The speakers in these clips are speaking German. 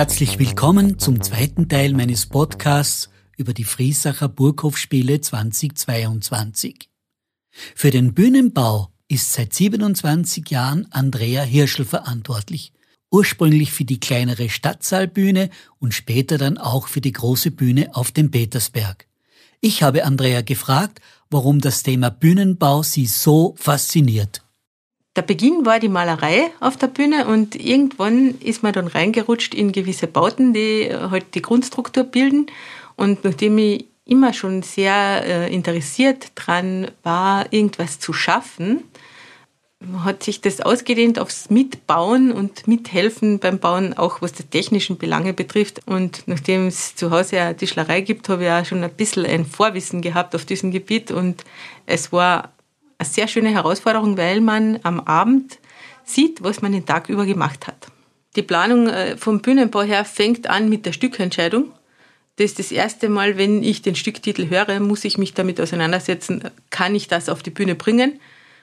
Herzlich willkommen zum zweiten Teil meines Podcasts über die Friesacher Burghofspiele 2022. Für den Bühnenbau ist seit 27 Jahren Andrea Hirschel verantwortlich. Ursprünglich für die kleinere Stadtsaalbühne und später dann auch für die große Bühne auf dem Petersberg. Ich habe Andrea gefragt, warum das Thema Bühnenbau sie so fasziniert. Der Beginn war die Malerei auf der Bühne und irgendwann ist man dann reingerutscht in gewisse Bauten, die halt die Grundstruktur bilden. Und nachdem ich immer schon sehr äh, interessiert dran war, irgendwas zu schaffen, hat sich das ausgedehnt aufs Mitbauen und Mithelfen beim Bauen, auch was die technischen Belange betrifft. Und nachdem es zu Hause eine Tischlerei gibt, habe ich auch schon ein bisschen ein Vorwissen gehabt auf diesem Gebiet. Und es war eine sehr schöne Herausforderung, weil man am Abend sieht, was man den Tag über gemacht hat. Die Planung äh, vom Bühnenbau her fängt an mit der Stückentscheidung. Das ist das erste Mal, wenn ich den Stücktitel höre, muss ich mich damit auseinandersetzen, kann ich das auf die Bühne bringen?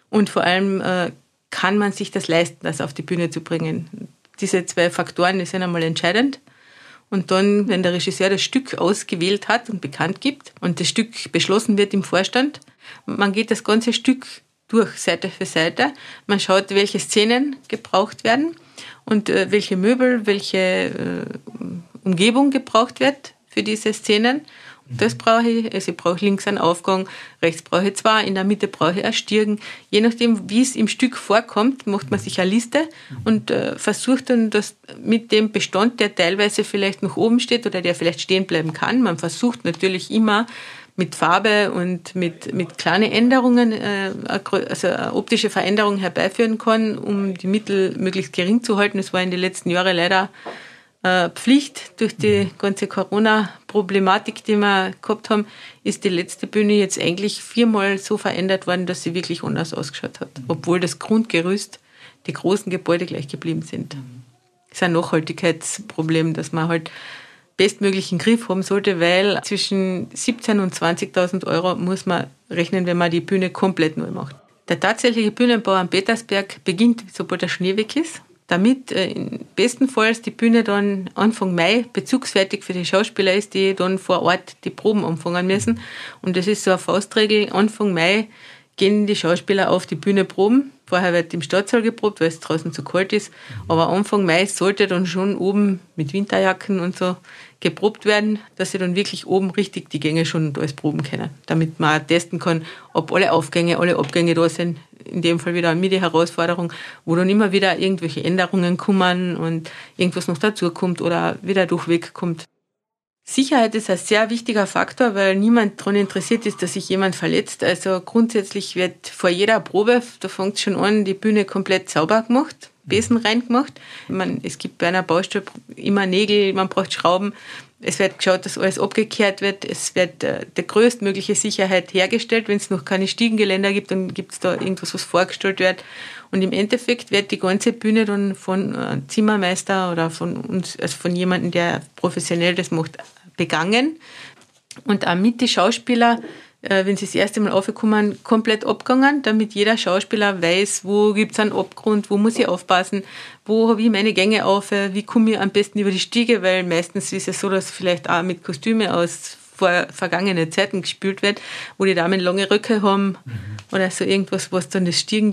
Und vor allem äh, kann man sich das leisten, das auf die Bühne zu bringen. Diese zwei Faktoren sind einmal entscheidend. Und dann, wenn der Regisseur das Stück ausgewählt hat und bekannt gibt und das Stück beschlossen wird im Vorstand, man geht das ganze Stück durch, Seite für Seite. Man schaut, welche Szenen gebraucht werden und äh, welche Möbel, welche äh, Umgebung gebraucht wird für diese Szenen. Das brauche ich. Also ich brauche links einen Aufgang, rechts brauche ich zwei, in der Mitte brauche ich ein Stirgen. Je nachdem, wie es im Stück vorkommt, macht man sich eine Liste und äh, versucht dann das mit dem Bestand, der teilweise vielleicht noch oben steht oder der vielleicht stehen bleiben kann. Man versucht natürlich immer mit Farbe und mit, mit kleinen Änderungen, äh, also optische Veränderung herbeiführen kann, um die Mittel möglichst gering zu halten. Das war in den letzten Jahren leider Pflicht durch die mhm. ganze Corona-Problematik, die wir gehabt haben, ist die letzte Bühne jetzt eigentlich viermal so verändert worden, dass sie wirklich anders ausgeschaut hat, mhm. obwohl das Grundgerüst, die großen Gebäude gleich geblieben sind. Mhm. Das ist ein Nachhaltigkeitsproblem, dass man halt bestmöglichen Griff haben sollte, weil zwischen 17.000 und 20.000 Euro muss man rechnen, wenn man die Bühne komplett neu macht. Der tatsächliche Bühnenbau am Petersberg beginnt, sobald der Schnee weg ist damit äh, bestenfalls die Bühne dann Anfang Mai bezugsfertig für die Schauspieler ist, die dann vor Ort die Proben anfangen müssen. Und das ist so eine Faustregel. Anfang Mai gehen die Schauspieler auf die Bühne proben. Vorher wird im Stadtsaal geprobt, weil es draußen zu kalt ist. Aber Anfang Mai sollte dann schon oben mit Winterjacken und so geprobt werden, dass sie dann wirklich oben richtig die Gänge schon alles proben können, damit man testen kann, ob alle Aufgänge, alle Abgänge da sind. In dem Fall wieder eine MIDI-Herausforderung, wo dann immer wieder irgendwelche Änderungen kommen und irgendwas noch dazukommt oder wieder durchweg kommt. Sicherheit ist ein sehr wichtiger Faktor, weil niemand daran interessiert ist, dass sich jemand verletzt. Also grundsätzlich wird vor jeder Probe, da fängt schon an, die Bühne komplett sauber gemacht Besen reingemacht. Man, es gibt bei einer Baustelle immer Nägel, man braucht Schrauben. Es wird geschaut, dass alles abgekehrt wird. Es wird äh, der größtmögliche Sicherheit hergestellt. Wenn es noch keine Stiegengeländer gibt, dann gibt es da irgendwas, was vorgestellt wird. Und im Endeffekt wird die ganze Bühne dann von äh, Zimmermeister oder von uns, also von jemandem, der professionell das macht, begangen. Und auch mit den Schauspielern äh, wenn sie das erste Mal aufgekommen, komplett abgegangen, damit jeder Schauspieler weiß, wo gibt es einen Abgrund, wo muss ich aufpassen, wo habe ich meine Gänge auf, wie komme ich am besten über die Stiege, weil meistens ist es so, dass vielleicht auch mit Kostüme aus vor vergangenen Zeiten gespielt wird, wo die Damen lange Röcke haben mhm. Oder so irgendwas, was dann das Stiegen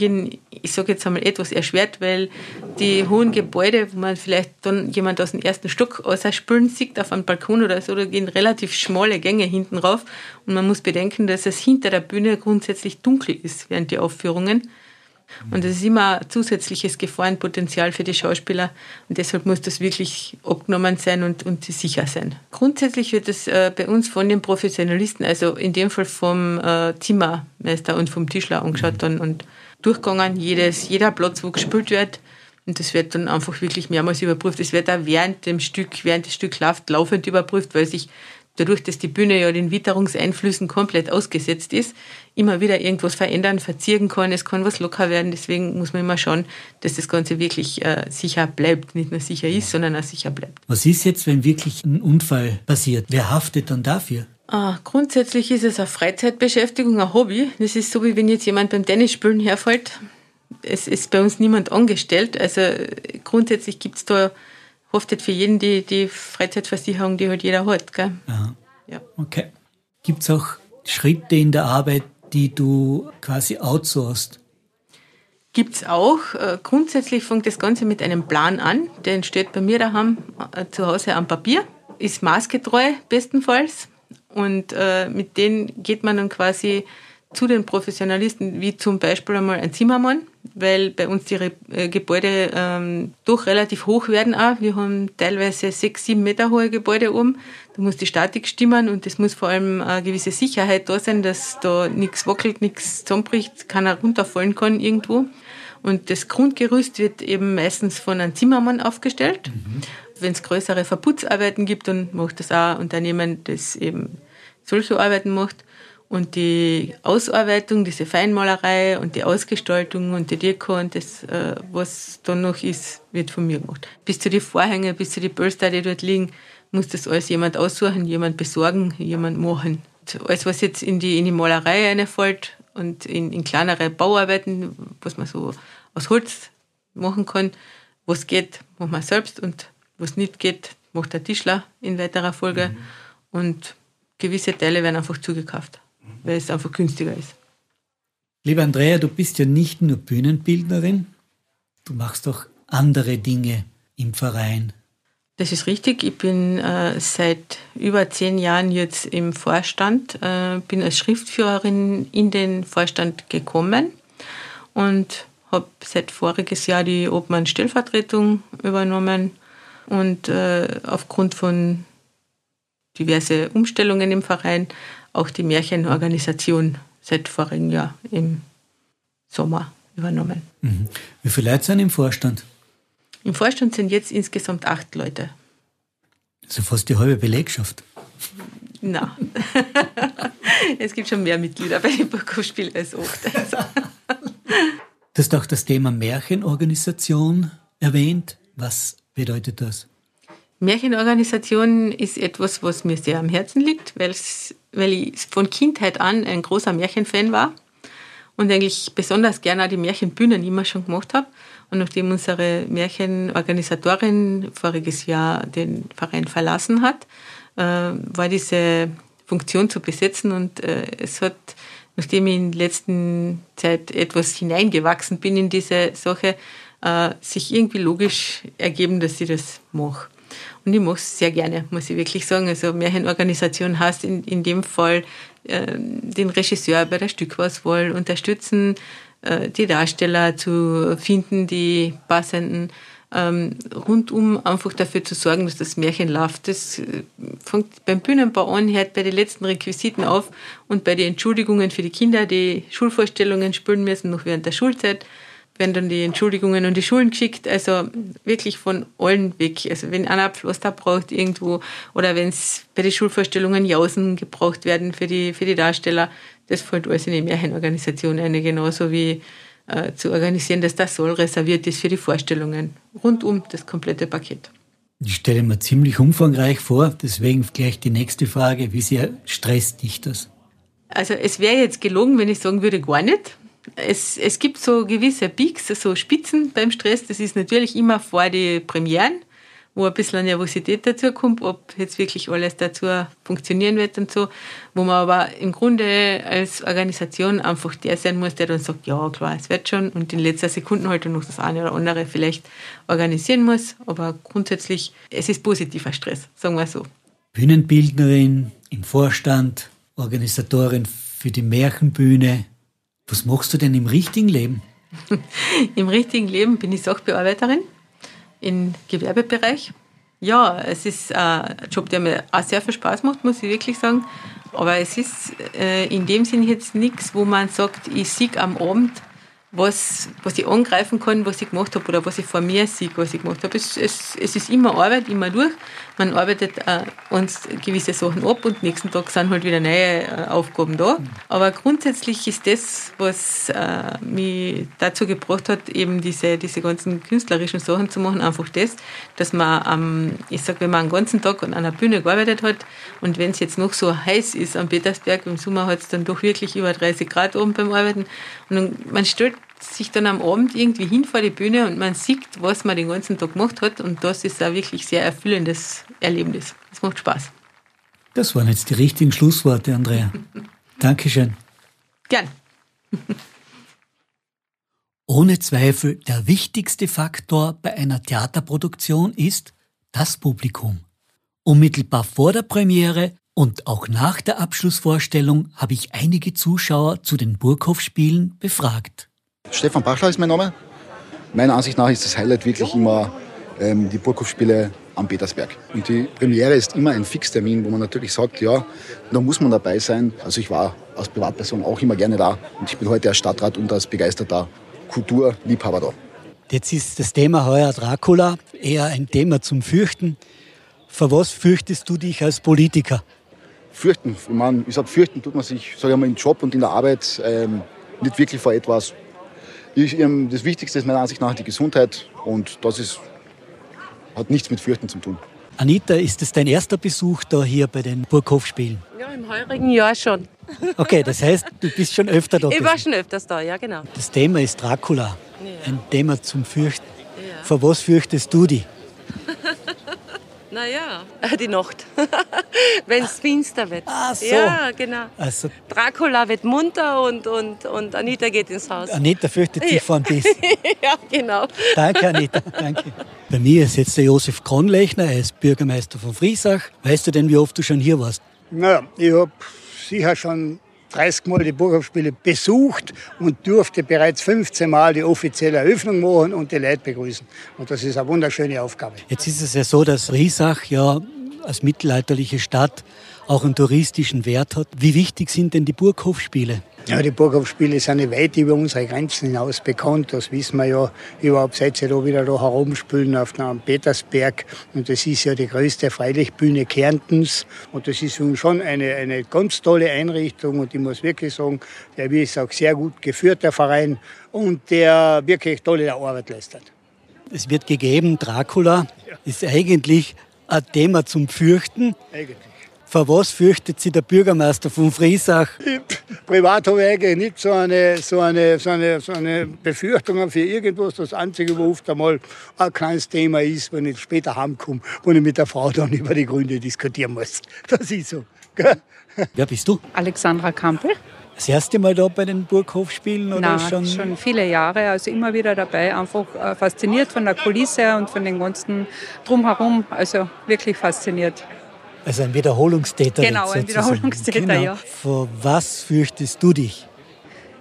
ich sage jetzt einmal etwas erschwert, weil die hohen Gebäude, wo man vielleicht dann jemand aus dem ersten Stock spülen sieht, auf einem Balkon oder so, da gehen relativ schmale Gänge hinten rauf und man muss bedenken, dass es hinter der Bühne grundsätzlich dunkel ist während die Aufführungen. Und das ist immer ein zusätzliches Gefahrenpotenzial für die Schauspieler. Und deshalb muss das wirklich abgenommen sein und, und sicher sein. Grundsätzlich wird das äh, bei uns von den Professionalisten, also in dem Fall vom äh, Zimmermeister und vom Tischler angeschaut dann und durchgegangen. Jedes, jeder Platz, wo gespielt wird. Und das wird dann einfach wirklich mehrmals überprüft. Es wird auch während dem Stück, während das Stück läuft, laufend überprüft, weil sich dadurch, dass die Bühne ja den Witterungseinflüssen komplett ausgesetzt ist, immer wieder irgendwas verändern, verzieren kann, es kann was locker werden. Deswegen muss man immer schauen, dass das Ganze wirklich äh, sicher bleibt. Nicht nur sicher ist, sondern auch sicher bleibt. Was ist jetzt, wenn wirklich ein Unfall passiert? Wer haftet dann dafür? Ah, grundsätzlich ist es eine Freizeitbeschäftigung, ein Hobby. Das ist so, wie wenn jetzt jemand beim Tennisspielen herfällt. Es ist bei uns niemand angestellt. Also grundsätzlich gibt es da haftet für jeden die, die Freizeitversicherung, die halt jeder hat. Gell? Aha. Ja. Okay. Gibt es auch Schritte in der Arbeit, die du quasi outsourcest? Gibt es auch. Äh, grundsätzlich fängt das Ganze mit einem Plan an. Der entsteht bei mir daheim äh, zu Hause am Papier. Ist maßgetreu bestenfalls. Und äh, mit denen geht man dann quasi zu den Professionalisten, wie zum Beispiel einmal ein Zimmermann, weil bei uns die äh, Gebäude ähm, doch relativ hoch werden auch. Wir haben teilweise sechs, sieben Meter hohe Gebäude oben. Da muss die Statik stimmen und es muss vor allem eine gewisse Sicherheit da sein, dass da nichts wackelt, nichts zusammenbricht, keiner runterfallen kann irgendwo. Und das Grundgerüst wird eben meistens von einem Zimmermann aufgestellt. Mhm. Wenn es größere Verputzarbeiten gibt, dann macht das auch ein Unternehmen, das eben solche Arbeiten macht. Und die Ausarbeitung, diese Feinmalerei und die Ausgestaltung und die Deko und das, äh, was da noch ist, wird von mir gemacht. Bis zu die Vorhänge, bis zu die Polster, die dort liegen, muss das alles jemand aussuchen, jemand besorgen, jemand machen. Und alles, was jetzt in die, in die Malerei reinfällt und in, in kleinere Bauarbeiten, was man so aus Holz machen kann, was geht, macht man selbst und was nicht geht, macht der Tischler in weiterer Folge. Mhm. Und gewisse Teile werden einfach zugekauft weil es einfach günstiger ist. Liebe Andrea, du bist ja nicht nur Bühnenbildnerin, du machst auch andere Dinge im Verein. Das ist richtig. Ich bin äh, seit über zehn Jahren jetzt im Vorstand, äh, bin als Schriftführerin in den Vorstand gekommen und habe seit voriges Jahr die Obmann-Stellvertretung übernommen und äh, aufgrund von diverse Umstellungen im Verein auch die Märchenorganisation seit vorigen Jahr im Sommer übernommen. Mhm. Wie viele Leute sind im Vorstand? Im Vorstand sind jetzt insgesamt acht Leute. Also fast die halbe Belegschaft. Na, es gibt schon mehr Mitglieder bei den Burghofspielen als acht. Also. Du hast auch das Thema Märchenorganisation erwähnt. Was bedeutet das? Märchenorganisation ist etwas, was mir sehr am Herzen liegt, weil ich von Kindheit an ein großer Märchenfan war und eigentlich besonders gerne die Märchenbühnen immer schon gemacht habe. Und nachdem unsere Märchenorganisatorin voriges Jahr den Verein verlassen hat, äh, war diese Funktion zu besetzen und äh, es hat, nachdem ich in letzter Zeit etwas hineingewachsen bin in diese Sache, äh, sich irgendwie logisch ergeben, dass ich das mache. Und ich mache es sehr gerne, muss ich wirklich sagen. Also Märchenorganisation heißt in, in dem Fall äh, den Regisseur bei der Stückauswahl unterstützen, äh, die Darsteller zu finden, die passenden, ähm, rundum einfach dafür zu sorgen, dass das Märchen läuft. Das äh, fängt beim Bühnenbau an, hört bei den letzten Requisiten auf und bei den Entschuldigungen für die Kinder, die Schulvorstellungen spielen müssen, noch während der Schulzeit werden dann die Entschuldigungen an die Schulen geschickt, also wirklich von allen weg. Also wenn einer Pflaster braucht irgendwo oder wenn es bei den Schulvorstellungen Jausen gebraucht werden für die, für die Darsteller, das fällt alles in die Märchenorganisation eine, genauso wie äh, zu organisieren, dass das Soll reserviert ist für die Vorstellungen. Rundum das komplette Paket. Ich stelle mir ziemlich umfangreich vor, deswegen gleich die nächste Frage, wie sehr stresst dich das? Also es wäre jetzt gelogen, wenn ich sagen würde, gar nicht es, es gibt so gewisse Peaks, so Spitzen beim Stress. Das ist natürlich immer vor die Premieren, wo ein bisschen Nervosität dazu kommt, ob jetzt wirklich alles dazu funktionieren wird und so. Wo man aber im Grunde als Organisation einfach der sein muss, der dann sagt, ja klar, es wird schon und in letzter Sekunde halt noch das eine oder andere vielleicht organisieren muss. Aber grundsätzlich, es ist positiver Stress, sagen wir so. Bühnenbildnerin im Vorstand, Organisatorin für die Märchenbühne, was machst du denn im richtigen Leben? Im richtigen Leben bin ich Sachbearbeiterin im Gewerbebereich. Ja, es ist ein Job, der mir auch sehr viel Spaß macht, muss ich wirklich sagen. Aber es ist äh, in dem Sinn jetzt nichts, wo man sagt, ich sieg am Abend was, was ich angreifen kann, was ich gemacht habe oder was ich vor mir sehe, was ich gemacht habe. Es, es, es ist immer Arbeit, immer durch. Man arbeitet äh, uns gewisse Sachen ab und nächsten Tag sind halt wieder neue äh, Aufgaben da. Aber grundsätzlich ist das, was äh, mich dazu gebracht hat, eben diese, diese ganzen künstlerischen Sachen zu machen, einfach das, dass man, ähm, ich sag, wenn man einen ganzen Tag an einer Bühne gearbeitet hat und wenn es jetzt noch so heiß ist am Petersberg, im Sommer hat es dann doch wirklich über 30 Grad oben beim Arbeiten und man stellt sich dann am Abend irgendwie hin vor die Bühne und man sieht, was man den ganzen Tag gemacht hat. Und das ist ein wirklich sehr erfüllendes Erlebnis. Es macht Spaß. Das waren jetzt die richtigen Schlussworte, Andrea. Dankeschön. Gern. Ohne Zweifel der wichtigste Faktor bei einer Theaterproduktion ist das Publikum. Unmittelbar vor der Premiere und auch nach der Abschlussvorstellung habe ich einige Zuschauer zu den Burghof-Spielen befragt. Stefan Bachler ist mein Name. Meiner Ansicht nach ist das Highlight wirklich immer ähm, die Burghof-Spiele am Petersberg. Und die Premiere ist immer ein Fixtermin, wo man natürlich sagt, ja, da muss man dabei sein. Also ich war als Privatperson auch immer gerne da und ich bin heute als Stadtrat und als begeisterter Kulturliebhaber da. Jetzt ist das Thema heuer Dracula eher ein Thema zum Fürchten. Vor was fürchtest du dich als Politiker? Fürchten, ich, meine, ich sage, fürchten tut man sich, sage ich mal, im Job und in der Arbeit ähm, nicht wirklich vor etwas. Ich, das Wichtigste ist meiner Ansicht nach die Gesundheit und das ist, hat nichts mit Fürchten zu tun. Anita, ist es dein erster Besuch da hier bei den Burghof-Spielen? Ja, im heurigen Jahr schon. Okay, das heißt, du bist schon öfter da. Ich war schon öfters da, ja genau. Das Thema ist Dracula. Ja. Ein Thema zum Fürchten. Ja. Vor was fürchtest du dich? Naja, die Nacht. Wenn es finster wird. Ah, so. Ja, genau. Also, Dracula wird munter und, und, und Anita geht ins Haus. Anita fürchtet sich ja. vor ein Biss. ja, genau. Danke, Anita. Danke. Bei mir ist jetzt der Josef Kronlechner, er ist Bürgermeister von Friesach. Weißt du denn, wie oft du schon hier warst? Naja, ich habe sicher schon 30 Mal die Burghofspiele besucht und durfte bereits 15 Mal die offizielle Eröffnung machen und die Leute begrüßen. Und das ist eine wunderschöne Aufgabe. Jetzt ist es ja so, dass Riesach ja als mittelalterliche Stadt auch einen touristischen Wert hat. Wie wichtig sind denn die Burghofspiele? Ja, die Burghofspiele sind weit über unsere Grenzen hinaus bekannt. Das wissen wir ja überhaupt, seit sie da wieder da herumspülen auf dem Petersberg. Und das ist ja die größte Freilichtbühne Kärntens. Und das ist schon eine, eine ganz tolle Einrichtung. Und ich muss wirklich sagen, der ist auch sehr gut geführt, der Verein. Und der wirklich tolle Arbeit leistet. Es wird gegeben, Dracula ist eigentlich ein Thema zum Fürchten. Eigentlich. Vor was fürchtet sich der Bürgermeister von Friesach? Privat habe ich eigentlich nicht so eine, so eine, so eine, so eine Befürchtung für irgendwas. Das Einzige, wo oft einmal ein kleines Thema ist, wenn ich später heimkomme, wo ich mit der Frau dann über die Gründe diskutieren muss. Das ist so. Wer bist du? Alexandra Kampel. Das erste Mal da bei den Burghofspielen oder Nein, schon? schon viele Jahre, also immer wieder dabei, einfach äh, fasziniert von der Kulisse und von den ganzen drumherum, also wirklich fasziniert. Also ein Wiederholungstäter. Genau, ein Wiederholungstäter, genau. ja. Vor was fürchtest du dich?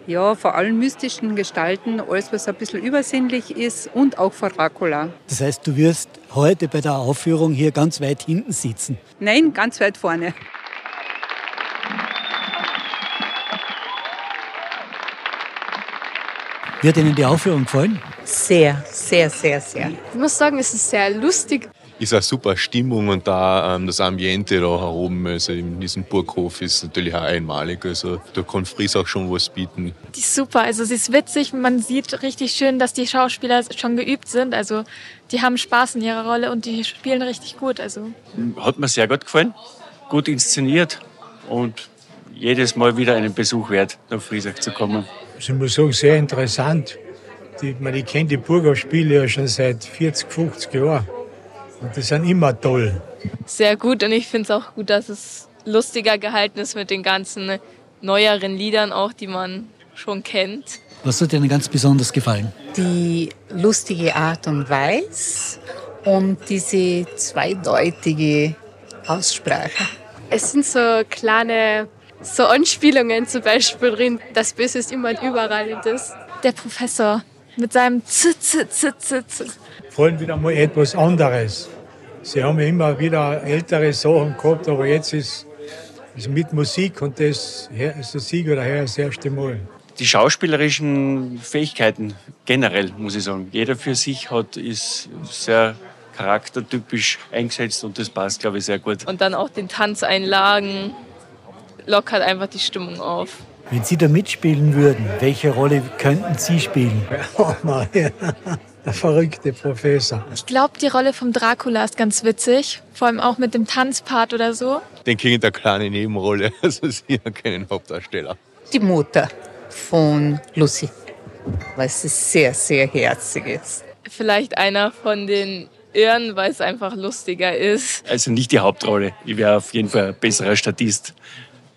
Ja, vor allen mystischen Gestalten, alles was ein bisschen übersinnlich ist und auch vor Dracula. Das heißt, du wirst heute bei der Aufführung hier ganz weit hinten sitzen? Nein, ganz weit vorne. Wie hat Ihnen die Aufführung gefallen? Sehr, sehr, sehr, sehr. Ich muss sagen, es ist sehr lustig ist eine super Stimmung und da ähm, das Ambiente da herum, also in diesem Burghof ist natürlich auch einmalig. Also da kann Fries auch schon was bieten. Die ist super, also sie ist witzig, man sieht richtig schön, dass die Schauspieler schon geübt sind. Also die haben Spaß in ihrer Rolle und die spielen richtig gut. Also. Hat mir sehr gut gefallen, gut inszeniert und jedes Mal wieder einen Besuch wert, nach Friesach zu kommen. Also ich muss sagen, sehr interessant. Die, man, ich kenne die Burghof-Spiele ja schon seit 40, 50 Jahren. Und die sind immer toll. Sehr gut und ich finde es auch gut, dass es lustiger gehalten ist mit den ganzen neueren Liedern auch, die man schon kennt. Was hat dir denn ganz besonders gefallen? Die lustige Art und Weise und diese zweideutige Aussprache. Es sind so kleine so Anspielungen zum Beispiel drin. Das Böse ist immer und überall das. Der Professor mit seinem Z, Z, Z, Z, Z. Vor allem wieder mal etwas anderes. Sie haben immer wieder ältere Sachen gehabt, aber jetzt ist es mit Musik und das ist das Sieg oder her das erste Mal. Die schauspielerischen Fähigkeiten generell, muss ich sagen. Jeder für sich hat, ist sehr charaktertypisch eingesetzt und das passt, glaube ich, sehr gut. Und dann auch den Tanzeinlagen lockert einfach die Stimmung auf. Wenn Sie da mitspielen würden, welche Rolle könnten Sie spielen? Oh nein der verrückte Professor. Ich glaube, die Rolle vom Dracula ist ganz witzig, vor allem auch mit dem Tanzpart oder so. Den kriegen eine kleine Nebenrolle, also sie haben keinen Hauptdarsteller. Die Mutter von Lucy. weil es sehr, sehr herzig ist. Vielleicht einer von den Irren, weil es einfach lustiger ist. Also nicht die Hauptrolle. Ich wäre auf jeden Fall ein besserer Statist.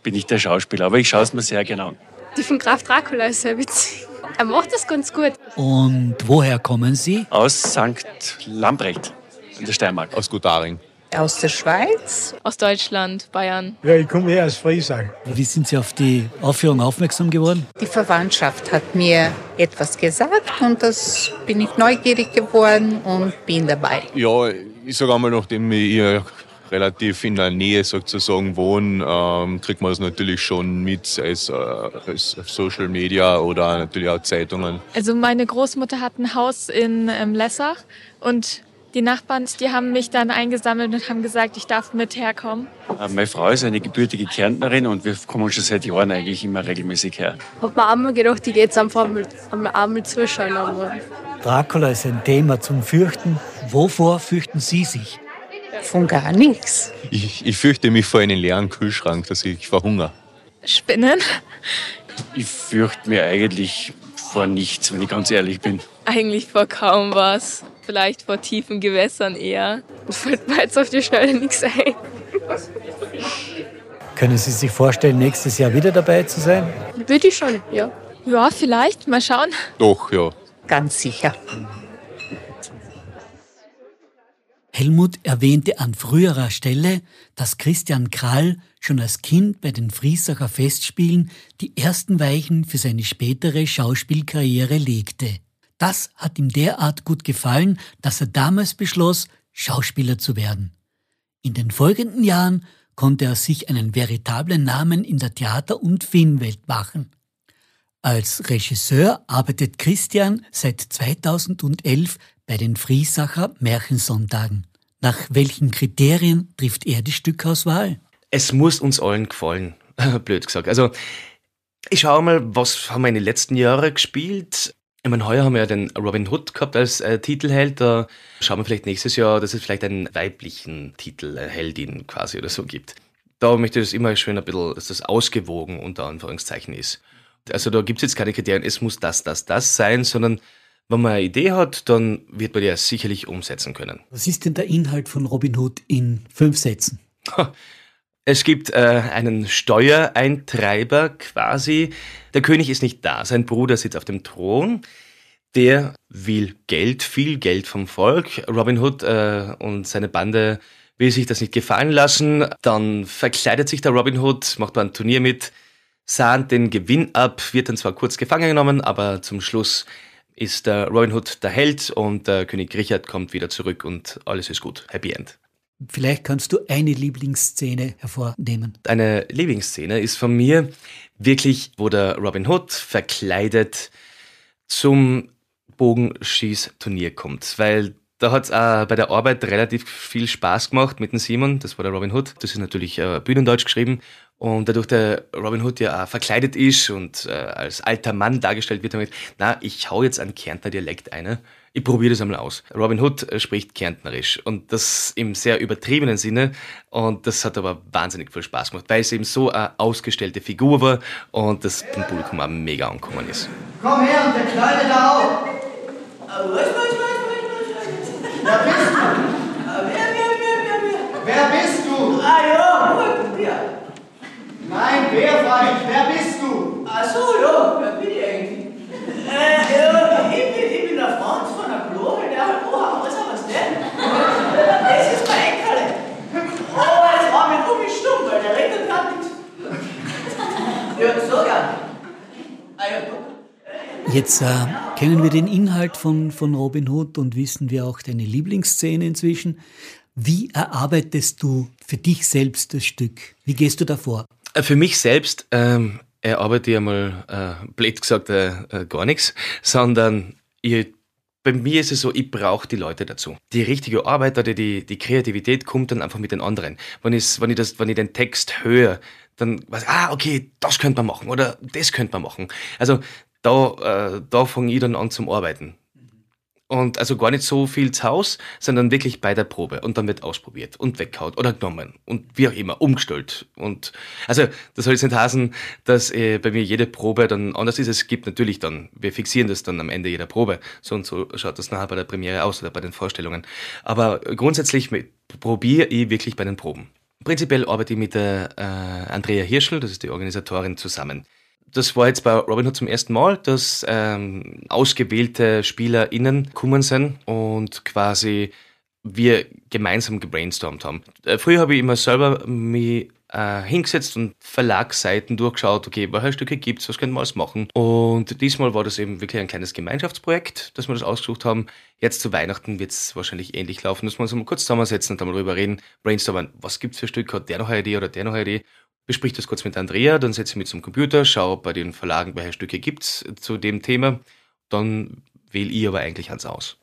Bin ich der Schauspieler, aber ich schaue es mir sehr genau an. Die von Graf Dracula ist sehr witzig. Er macht das ganz gut. Und woher kommen Sie? Aus St. Lambrecht in der Steiermark. Aus Gutaring. Aus der Schweiz? Aus Deutschland, Bayern. Ja, ich komme eher aus Friesach. Wie sind Sie auf die Aufführung aufmerksam geworden? Die Verwandtschaft hat mir etwas gesagt und das bin ich neugierig geworden und bin dabei. Ja, ich sage einmal, nachdem ich relativ in der Nähe sozusagen wohne, ähm, kriegt man das natürlich schon mit, sei es äh, auf Social Media oder natürlich auch Zeitungen. Also meine Großmutter hat ein Haus in ähm, Lessach und die Nachbarn, die haben mich dann eingesammelt und haben gesagt, ich darf mit herkommen. Äh, meine Frau ist eine gebürtige Kärntnerin und wir kommen schon seit Jahren eigentlich immer regelmäßig her. Hab mir einmal gedacht, ich gehe jetzt einfach einmal, einmal zuschauen. Einmal. Dracula ist ein Thema zum Fürchten. Wovor fürchten Sie sich? Von gar nichts. Ich, ich fürchte mich vor einem leeren Kühlschrank, dass ich verhungere. Spinnen? Ich fürchte mir eigentlich vor nichts, wenn ich ganz ehrlich bin. Eigentlich vor kaum was. Vielleicht vor tiefen Gewässern eher. Fällt mir jetzt auf die Schnelle nichts ein. Können Sie sich vorstellen, nächstes Jahr wieder dabei zu sein? Würde ich schon, ja. Ja, vielleicht. Mal schauen. Doch, ja. Ganz sicher. Helmut erwähnte an früherer Stelle, dass Christian Krall schon als Kind bei den Friesacher Festspielen die ersten Weichen für seine spätere Schauspielkarriere legte. Das hat ihm derart gut gefallen, dass er damals beschloss, Schauspieler zu werden. In den folgenden Jahren konnte er sich einen veritablen Namen in der Theater- und Filmwelt machen. Als Regisseur arbeitet Christian seit 2011 bei den Friesacher Märchensonntagen. Nach welchen Kriterien trifft er die Stückauswahl? Es muss uns allen gefallen, blöd gesagt. Also, ich schaue mal, was haben wir in den letzten Jahren gespielt. Ich meine, heuer haben wir ja den Robin Hood gehabt als äh, Titelheld. Da schauen wir vielleicht nächstes Jahr, dass es vielleicht einen weiblichen Titelheldin quasi oder so gibt. Da möchte ich das immer schön ein bisschen, dass das ausgewogen unter Anführungszeichen ist. Also da gibt es jetzt keine Kriterien, es muss das, das, das sein, sondern wenn man eine Idee hat, dann wird man die ja sicherlich umsetzen können. Was ist denn der Inhalt von Robin Hood in fünf Sätzen? Es gibt äh, einen Steuereintreiber quasi. Der König ist nicht da. Sein Bruder sitzt auf dem Thron. Der will Geld, viel Geld vom Volk. Robin Hood äh, und seine Bande will sich das nicht gefallen lassen. Dann verkleidet sich der Robin Hood, macht ein Turnier mit, sahnt den Gewinn ab, wird dann zwar kurz gefangen genommen, aber zum Schluss ist der Robin Hood der Held und der König Richard kommt wieder zurück und alles ist gut. Happy End. Vielleicht kannst du eine Lieblingsszene hervornehmen. Eine Lieblingsszene ist von mir wirklich, wo der Robin Hood verkleidet zum Bogenschießturnier kommt, weil da hat es auch bei der Arbeit relativ viel Spaß gemacht mit dem Simon, das war der Robin Hood. Das ist natürlich äh, Bühnendeutsch geschrieben. Und dadurch der Robin Hood ja auch verkleidet ist und äh, als alter Mann dargestellt wird, damit, na, ich hau jetzt einen Kärntner Dialekt ein. Ich probiere das einmal aus. Robin Hood äh, spricht Kärntnerisch und das im sehr übertriebenen Sinne. Und das hat aber wahnsinnig viel Spaß gemacht, weil es eben so eine ausgestellte Figur war und das dem Publikum auch mega angekommen ist. Komm her und der Kleine da auch. Wer bist du? Wer, wer, wer, wer, wer? Wer bist du? Ah ja? Nein, wer bist du? Ach so, ja, wer bin ich eigentlich? Äh, ja, ich bin, ich bin der Franz von der Blore, der hat Oha, was haben wir's denn? Das ist mein Enkel. Oh, das war mit Gummi stumm, weil der redet gar nichts. Ja, so ja. Ah ja, guck. Jetzt äh, kennen wir den Inhalt von, von Robin Hood und wissen wir auch deine Lieblingsszene inzwischen. Wie erarbeitest du für dich selbst das Stück? Wie gehst du davor? Äh, Für mich selbst ähm, erarbeite ich einmal, äh, blöd gesagt, äh, äh, gar nichts, sondern ich, bei mir ist es so, ich brauche die Leute dazu. Die richtige Arbeit oder die, die Kreativität kommt dann einfach mit den anderen. Wenn, ich, wenn, ich, das, wenn ich den Text höre, dann weiß ich, ah, okay, das könnte man machen oder das könnte man machen. Also da, äh, da fange ich dann an zum Arbeiten. Und also gar nicht so viel zu Hause, sondern wirklich bei der Probe. Und dann wird ausprobiert und weggehauen oder genommen und wie auch immer, umgestellt. Und also das soll jetzt nicht heißen, dass äh, bei mir jede Probe dann anders ist. Es gibt natürlich dann, wir fixieren das dann am Ende jeder Probe. So und so schaut das nachher bei der Premiere aus oder bei den Vorstellungen. Aber grundsätzlich probiere ich wirklich bei den Proben. Prinzipiell arbeite ich mit der äh, Andrea Hirschel, das ist die Organisatorin, zusammen das war jetzt bei Robin Hood zum ersten Mal, dass ähm, ausgewählte SpielerInnen gekommen sind und quasi wir gemeinsam gebrainstormt haben. Äh, früher habe ich immer selber mich äh, hingesetzt und Verlagsseiten durchgeschaut, okay, welche Stücke gibt es, was können wir alles machen. Und diesmal war das eben wirklich ein kleines Gemeinschaftsprojekt, dass wir das ausgesucht haben. Jetzt zu Weihnachten wird es wahrscheinlich ähnlich laufen, dass wir uns mal kurz zusammensetzen und dann mal drüber reden, brainstormen, was gibt es für Stücke, hat der noch eine Idee oder der noch eine Idee besprich das kurz mit Andrea, dann setze ich mich zum Computer, schaue bei den Verlagen, welche Stücke gibt es zu dem Thema. Dann wähle ich aber eigentlich eins aus.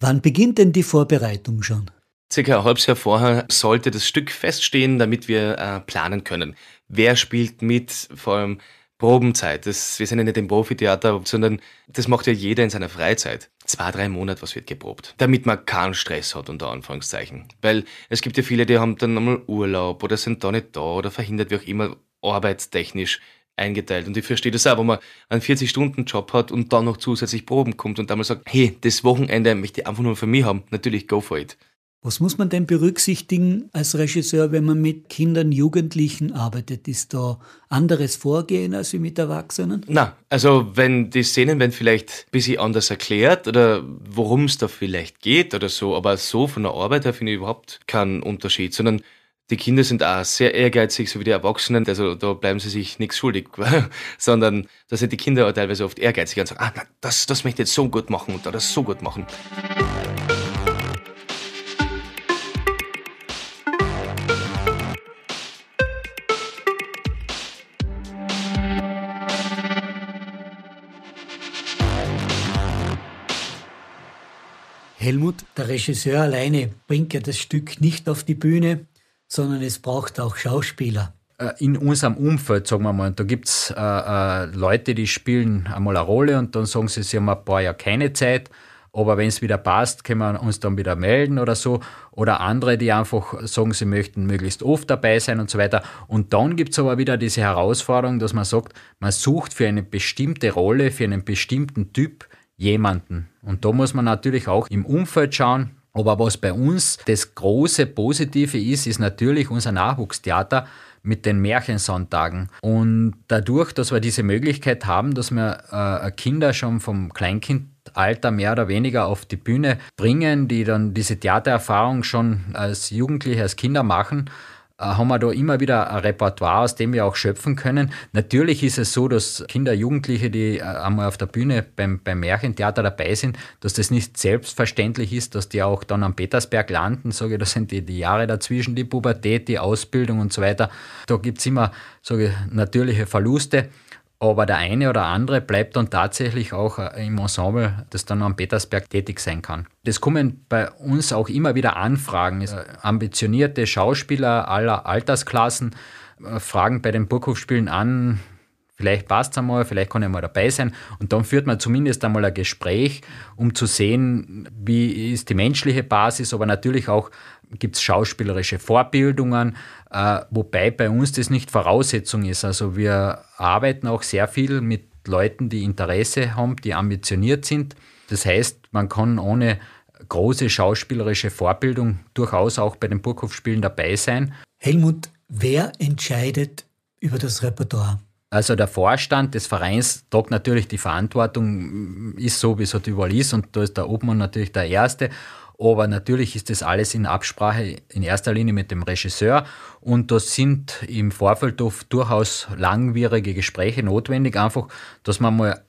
Wann beginnt denn die Vorbereitung schon? Circa ein halbes Jahr vorher sollte das Stück feststehen, damit wir äh, planen können. Wer spielt mit, vor allem Probenzeit. Das, wir sind ja nicht im Profitheater, sondern das macht ja jeder in seiner Freizeit. Zwei, drei Monate, was wird geprobt. Damit man keinen Stress hat, unter Anführungszeichen. Weil es gibt ja viele, die haben dann einmal Urlaub oder sind da nicht da oder verhindert, wie auch immer, arbeitstechnisch eingeteilt. Und ich verstehe das auch, wenn man einen 40-Stunden-Job hat und dann noch zusätzlich Proben kommt und dann mal sagt, hey, das Wochenende möchte ich einfach nur für mich haben. Natürlich, go for it. Was muss man denn berücksichtigen als Regisseur, wenn man mit Kindern, Jugendlichen arbeitet? Ist da anderes Vorgehen als mit Erwachsenen? Na, also wenn die Szenen werden vielleicht ein bisschen anders erklärt oder worum es da vielleicht geht oder so, aber so von der Arbeit her finde ich überhaupt keinen Unterschied, sondern die Kinder sind auch sehr ehrgeizig, so wie die Erwachsenen. Also da bleiben sie sich nichts schuldig, sondern da sind die Kinder auch teilweise oft ehrgeizig und sagen, ah, das, das möchte ich jetzt so gut machen und das so gut machen. Helmut, der Regisseur alleine bringt ja das Stück nicht auf die Bühne, sondern es braucht auch Schauspieler. Äh, in unserem Umfeld, sagen wir mal, da gibt es äh, äh, Leute, die spielen einmal eine Rolle und dann sagen sie, sie haben ein paar Jahre keine Zeit, aber wenn es wieder passt, können wir uns dann wieder melden oder so. Oder andere, die einfach sagen, sie möchten möglichst oft dabei sein und so weiter. Und dann gibt es aber wieder diese Herausforderung, dass man sagt, man sucht für eine bestimmte Rolle, für einen bestimmten Typ jemanden. Und da muss man natürlich auch im Umfeld schauen. Aber was bei uns das große Positive ist, ist natürlich unser Nachwuchstheater mit den Märchensonntagen. Und dadurch, dass wir diese Möglichkeit haben, dass wir äh, Kinder schon vom Kleinkindalter mehr oder weniger auf die Bühne bringen, die dann diese Theatererfahrung schon als Jugendliche, als Kinder machen, haben wir da immer wieder ein Repertoire, aus dem wir auch schöpfen können. Natürlich ist es so, dass Kinder, Jugendliche, die äh, einmal auf der Bühne beim, beim Märchentheater dabei sind, dass das nicht selbstverständlich ist, dass die auch dann am Petersberg landen. Sage, das sind die, die Jahre dazwischen, die Pubertät, die Ausbildung und so weiter. Da gibt es immer sage, natürliche Verluste. Aber der eine oder andere bleibt dann tatsächlich auch äh, im Ensemble, das dann am Petersberg tätig sein kann. Das kommen bei uns auch immer wieder Anfragen. Äh, ambitionierte Schauspieler aller Altersklassen äh, fragen bei den Burghofspielen an, vielleicht passt es einmal, vielleicht kann ich mal dabei sein. Und dann führt man zumindest einmal ein Gespräch, um zu sehen, wie ist die menschliche Basis, aber natürlich auch gibt es schauspielerische Vorbildungen, äh, wobei bei uns das nicht Voraussetzung ist. Also wir arbeiten auch sehr viel mit Leuten, die Interesse haben, die ambitioniert sind. Das heißt, man kann ohne große schauspielerische Vorbildung durchaus auch bei den Burghof-Spielen dabei sein. Helmut, wer entscheidet über das Repertoire? Also der Vorstand des Vereins tragt natürlich die Verantwortung, ist so, wie es halt überall ist, und da ist der Obmann natürlich der Erste. Aber natürlich ist das alles in Absprache in erster Linie mit dem Regisseur. Und da sind im Vorfeld durchaus langwierige Gespräche notwendig, einfach, dass man mal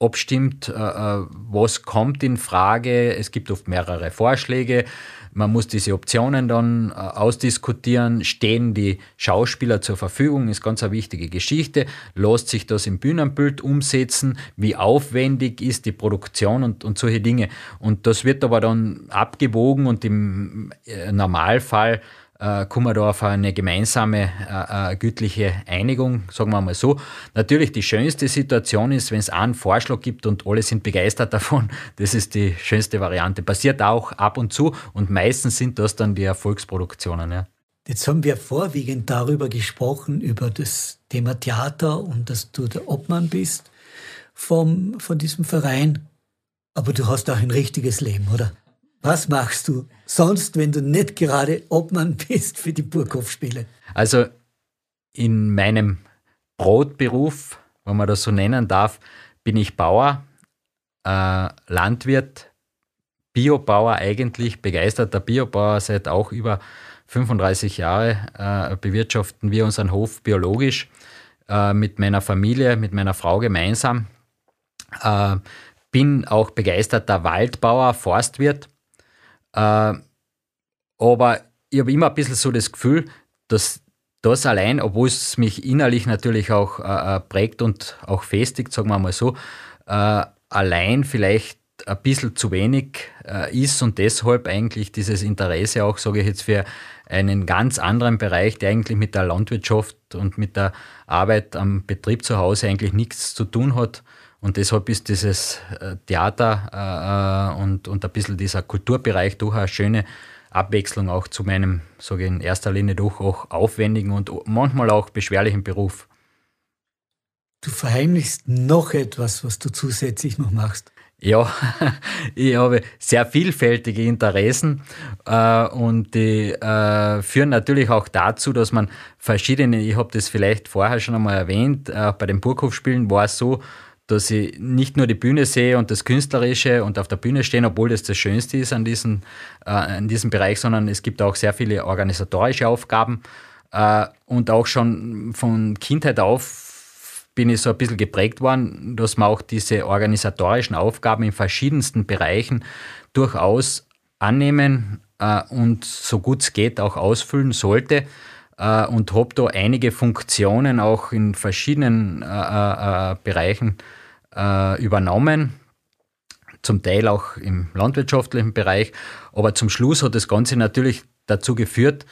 abstimmt, äh, äh, was kommt in Frage. Es gibt oft mehrere Vorschläge. Man muss diese Optionen dann äh, ausdiskutieren. Stehen die Schauspieler zur Verfügung? Ist ganz eine wichtige Geschichte. Lässt sich das im Bühnenbild umsetzen? Wie aufwendig ist die Produktion und, und solche Dinge? Und das wird aber dann abgewogen und im Normalfall äh, auf eine gemeinsame äh, äh, gütliche Einigung, sagen wir mal so. Natürlich die schönste Situation ist, wenn es einen Vorschlag gibt und alle sind begeistert davon. Das ist die schönste Variante. Passiert auch ab und zu und meistens sind das dann die Erfolgsproduktionen. Ja. Jetzt haben wir vorwiegend darüber gesprochen, über das Thema Theater und dass du der Obmann bist vom, von diesem Verein. Aber du hast auch ein richtiges Leben, oder? Was machst du sonst, wenn du nicht gerade Obmann bist für die Burghof-Spiele? Also in meinem Brotberuf, wenn man das so nennen darf, bin ich Bauer, äh, Landwirt, Biobauer eigentlich, begeisterter Biobauer seit auch über 35 Jahre äh, bewirtschaften wir unseren Hof biologisch äh, mit meiner Familie, mit meiner Frau gemeinsam. Äh, bin auch begeisterter Waldbauer, Forstwirt äh, aber ich habe immer ein bisschen so das Gefühl, dass das allein, obwohl es mich innerlich natürlich auch äh, äh, prägt und auch festigt, sagen wir mal so, äh, allein vielleicht ein bisschen zu wenig äh, ist und deshalb eigentlich dieses Interesse auch, sage ich jetzt, für einen ganz anderen Bereich, der eigentlich mit der Landwirtschaft und mit der Arbeit am Betrieb zu Hause eigentlich nichts zu tun hat, und deshalb ist dieses äh, Theater äh, und, und ein bisschen dieser Kulturbereich doch eine schöne Abwechslung auch zu meinem, sage ich in erster Linie doch auch aufwendigen und manchmal auch beschwerlichen Beruf. Du verheimlichst noch etwas, was du zusätzlich noch machst. Ja, ich habe sehr vielfältige Interessen äh, und die äh, führen natürlich auch dazu, dass man verschiedene, ich habe das vielleicht vorher schon einmal erwähnt, äh, bei den Burghofspielen war es so, dass ich nicht nur die Bühne sehe und das Künstlerische und auf der Bühne stehen, obwohl das das Schönste ist an diesem, äh, in diesem Bereich, sondern es gibt auch sehr viele organisatorische Aufgaben. Äh, und auch schon von Kindheit auf bin ich so ein bisschen geprägt worden, dass man auch diese organisatorischen Aufgaben in verschiedensten Bereichen durchaus annehmen äh, und so gut es geht auch ausfüllen sollte äh, und habe da einige Funktionen auch in verschiedenen äh, äh, äh Bereichen äh, übernommen, zum Teil auch im landwirtschaftlichen Bereich. Aber zum Schluss hat das Ganze natürlich dazu geführt,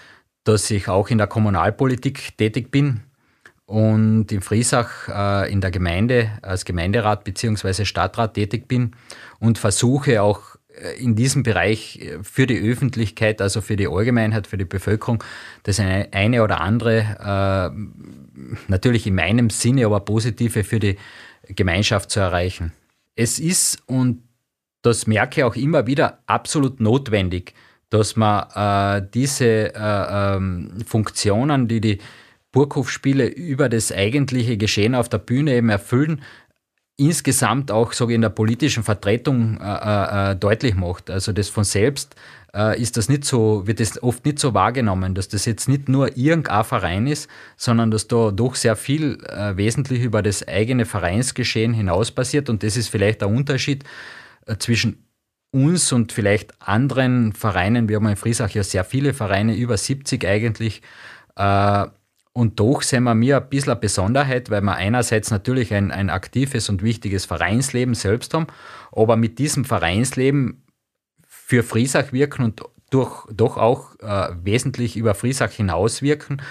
dass ich auch in der Kommunalpolitik tätig bin und in Friesach äh, in der Gemeinde als Gemeinderat bzw. Stadtrat tätig bin und versuche auch in diesem Bereich äh, für die Öffentlichkeit, also für die Allgemeinheit, für die Bevölkerung, das eine, eine oder andere, äh, natürlich in meinem Sinne, aber positive für die Gemeinschaft zu erreichen. Es ist, und das merke ich auch immer wieder, absolut notwendig, dass man äh, diese äh, ähm, Funktionen, die die Burghofspiele über das eigentliche Geschehen auf der Bühne eben erfüllen, insgesamt auch so in der politischen Vertretung äh, äh, deutlich macht. Also das von selbst äh, ist das nicht so, wird das oft nicht so wahrgenommen, dass das jetzt nicht nur irgendein Verein ist, sondern dass da doch sehr viel äh, wesentlich über das eigene Vereinsgeschehen hinaus passiert. Und das ist vielleicht der Unterschied äh, zwischen uns und vielleicht anderen Vereinen. Wir haben in Friesach ja sehr viele Vereine, über 70 eigentlich. Und doch sehen wir mir ein bisschen eine Besonderheit, weil wir einerseits natürlich ein, ein aktives und wichtiges Vereinsleben selbst haben, aber mit diesem Vereinsleben für Friesach wirken und durch, doch auch äh, wesentlich über Friesach hinaus wirken,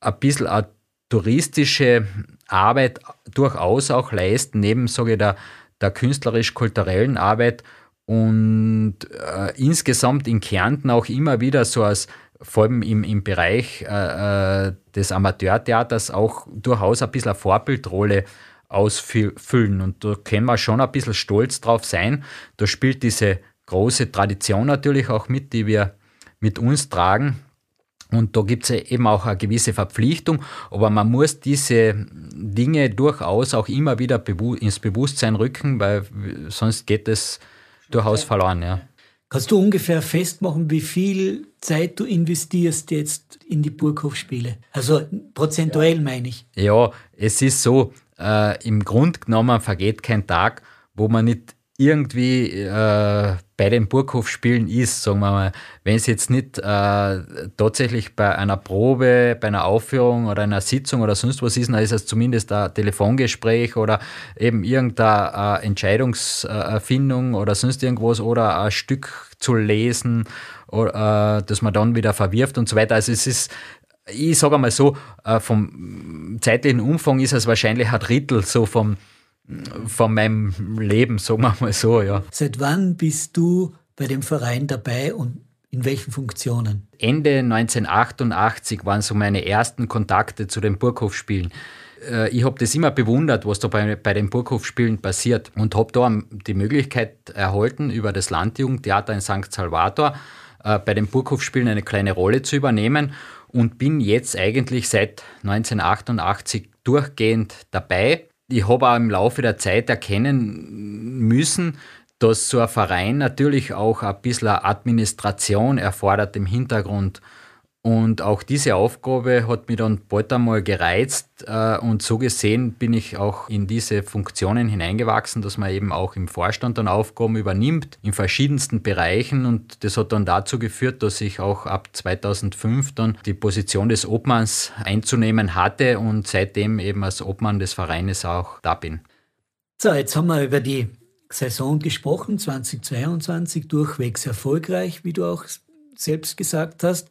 ein bisschen eine touristische Arbeit durchaus auch leisten, neben sage ich, der, der künstlerisch-kulturellen Arbeit und äh, insgesamt in Kärnten auch immer wieder so als vor allem im, im Bereich äh, äh des Amateurtheaters auch durchaus ein bisschen eine Vorbildrolle ausfüllen. Und da können wir schon ein bisschen stolz drauf sein. Da spielt diese große Tradition natürlich auch mit, die wir mit uns tragen. Und da gibt es eben auch eine gewisse Verpflichtung, aber man muss diese Dinge durchaus auch immer wieder ins Bewusstsein rücken, weil sonst geht es durchaus verloren. Ja. Kannst du ungefähr festmachen, wie viel Zeit du investierst jetzt in die Burghofspiele? Also prozentuell ja. meine ich. Ja, es ist so, äh, im Grunde genommen vergeht kein Tag, wo man nicht irgendwie äh, bei den Burghofspielen ist, sagen wir mal, wenn es jetzt nicht äh, tatsächlich bei einer Probe, bei einer Aufführung oder einer Sitzung oder sonst was ist, dann ist es zumindest ein Telefongespräch oder eben irgendeine äh, Entscheidungsfindung oder sonst irgendwas oder ein Stück zu lesen oder, äh, dass man dann wieder verwirft und so weiter. Also es ist, ich sage einmal so, äh, vom zeitlichen Umfang ist es wahrscheinlich ein Drittel so vom, von meinem Leben, sagen wir mal so, ja. Seit wann bist du bei dem Verein dabei und in welchen Funktionen? Ende 1988 waren so meine ersten Kontakte zu den Burghofspielen. Äh, ich habe das immer bewundert, was da bei, bei den Burghofspielen passiert und habe da die Möglichkeit erhalten, über das Landjugendtheater in St. Salvator äh, bei den Burghofspielen eine kleine Rolle zu übernehmen und bin jetzt eigentlich seit 1988 durchgehend dabei. Ich habe auch im Laufe der Zeit erkennen müssen, dass so ein Verein natürlich auch ein bisschen Administration erfordert im Hintergrund. Und auch diese Aufgabe hat mich dann bald einmal gereizt äh, und so gesehen bin ich auch in diese Funktionen hineingewachsen, dass man eben auch im Vorstand dann Aufgaben übernimmt in verschiedensten Bereichen und das hat dann dazu geführt, dass ich auch ab 2005 dann die Position des Obmanns einzunehmen hatte und seitdem eben als Obmann des Vereines auch da bin. So, jetzt haben wir über die Saison gesprochen, 2022 durchwegs erfolgreich, wie du auch selbst gesagt hast.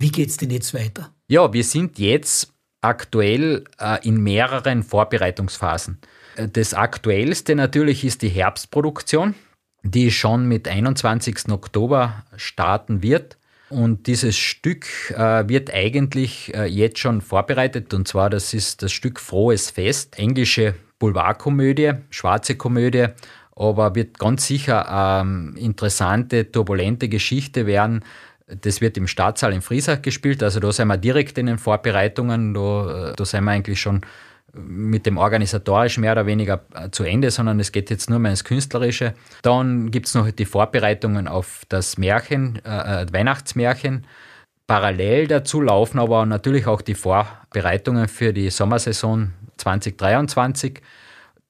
Wie geht es denn jetzt weiter? Ja, wir sind jetzt aktuell äh, in mehreren Vorbereitungsphasen. Äh, das aktuellste natürlich ist die Herbstproduktion, die schon mit 21. Oktober starten wird. Und dieses Stück äh, wird eigentlich jetzt schon vorbereitet. Und zwar, das ist das Stück Frohes Fest, englische Boulevardkomödie, schwarze Komödie, aber wird ganz sicher eine ähm, interessante, turbulente Geschichte werden, das wird im Staatssaal in Friesach gespielt, also da sind wir direkt in den Vorbereitungen, da, da sind wir eigentlich schon mit dem organisatorischen mehr oder weniger äh, zu Ende, sondern es geht jetzt nur mehr ins Künstlerische. Dann gibt es noch die Vorbereitungen auf das Märchen, äh, äh, Weihnachtsmärchen. Parallel dazu laufen aber natürlich auch die Vorbereitungen für die Sommersaison 2023.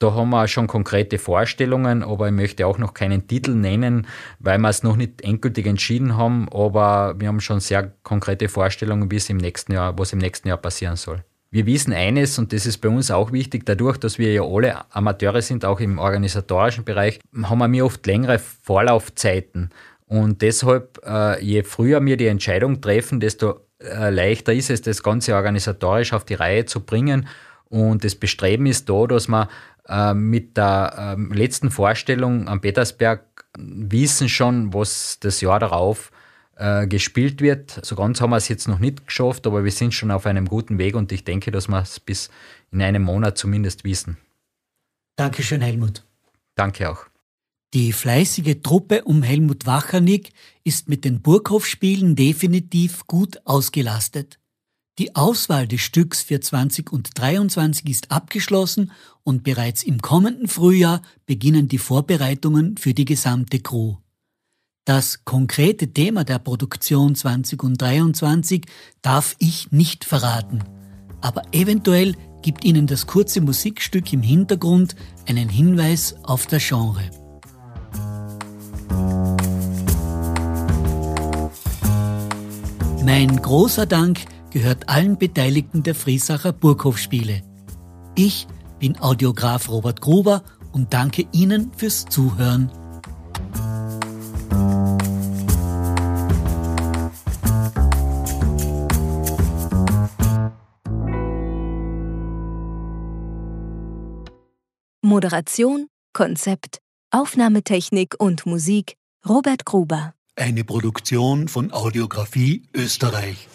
Da haben wir schon konkrete Vorstellungen, aber ich möchte auch noch keinen Titel nennen, weil wir es noch nicht endgültig entschieden haben. Aber wir haben schon sehr konkrete Vorstellungen, wie es im nächsten Jahr, was im nächsten Jahr passieren soll. Wir wissen eines, und das ist bei uns auch wichtig, dadurch, dass wir ja alle Amateure sind, auch im organisatorischen Bereich, haben wir oft längere Vorlaufzeiten. Und deshalb, äh, je früher wir die Entscheidung treffen, desto äh, leichter ist es, das Ganze organisatorisch auf die Reihe zu bringen. Und das Bestreben ist da, dass man äh, mit der äh, letzten Vorstellung am Petersberg wissen schon, was das Jahr darauf äh, gespielt wird. So ganz haben wir es jetzt noch nicht geschafft, aber wir sind schon auf einem guten Weg und ich denke, dass wir es bis in einem Monat zumindest wissen. Dankeschön, Helmut. Danke auch. Die fleißige Truppe um Helmut Wachernick ist mit den Burghof-Spielen definitiv gut ausgelastet. Die Auswahl des Stücks für 2023 ist abgeschlossen und bereits im kommenden Frühjahr beginnen die Vorbereitungen für die gesamte Crew. Das konkrete Thema der Produktion 2023 darf ich nicht verraten, aber eventuell gibt Ihnen das kurze Musikstück im Hintergrund einen Hinweis auf das Genre. Mein großer Dank gehört allen Beteiligten der Friesacher Burghofspiele. Ich bin Audiograf Robert Gruber und danke Ihnen fürs Zuhören. Moderation, Konzept, Aufnahmetechnik und Musik Robert Gruber. Eine Produktion von Audiografie Österreich.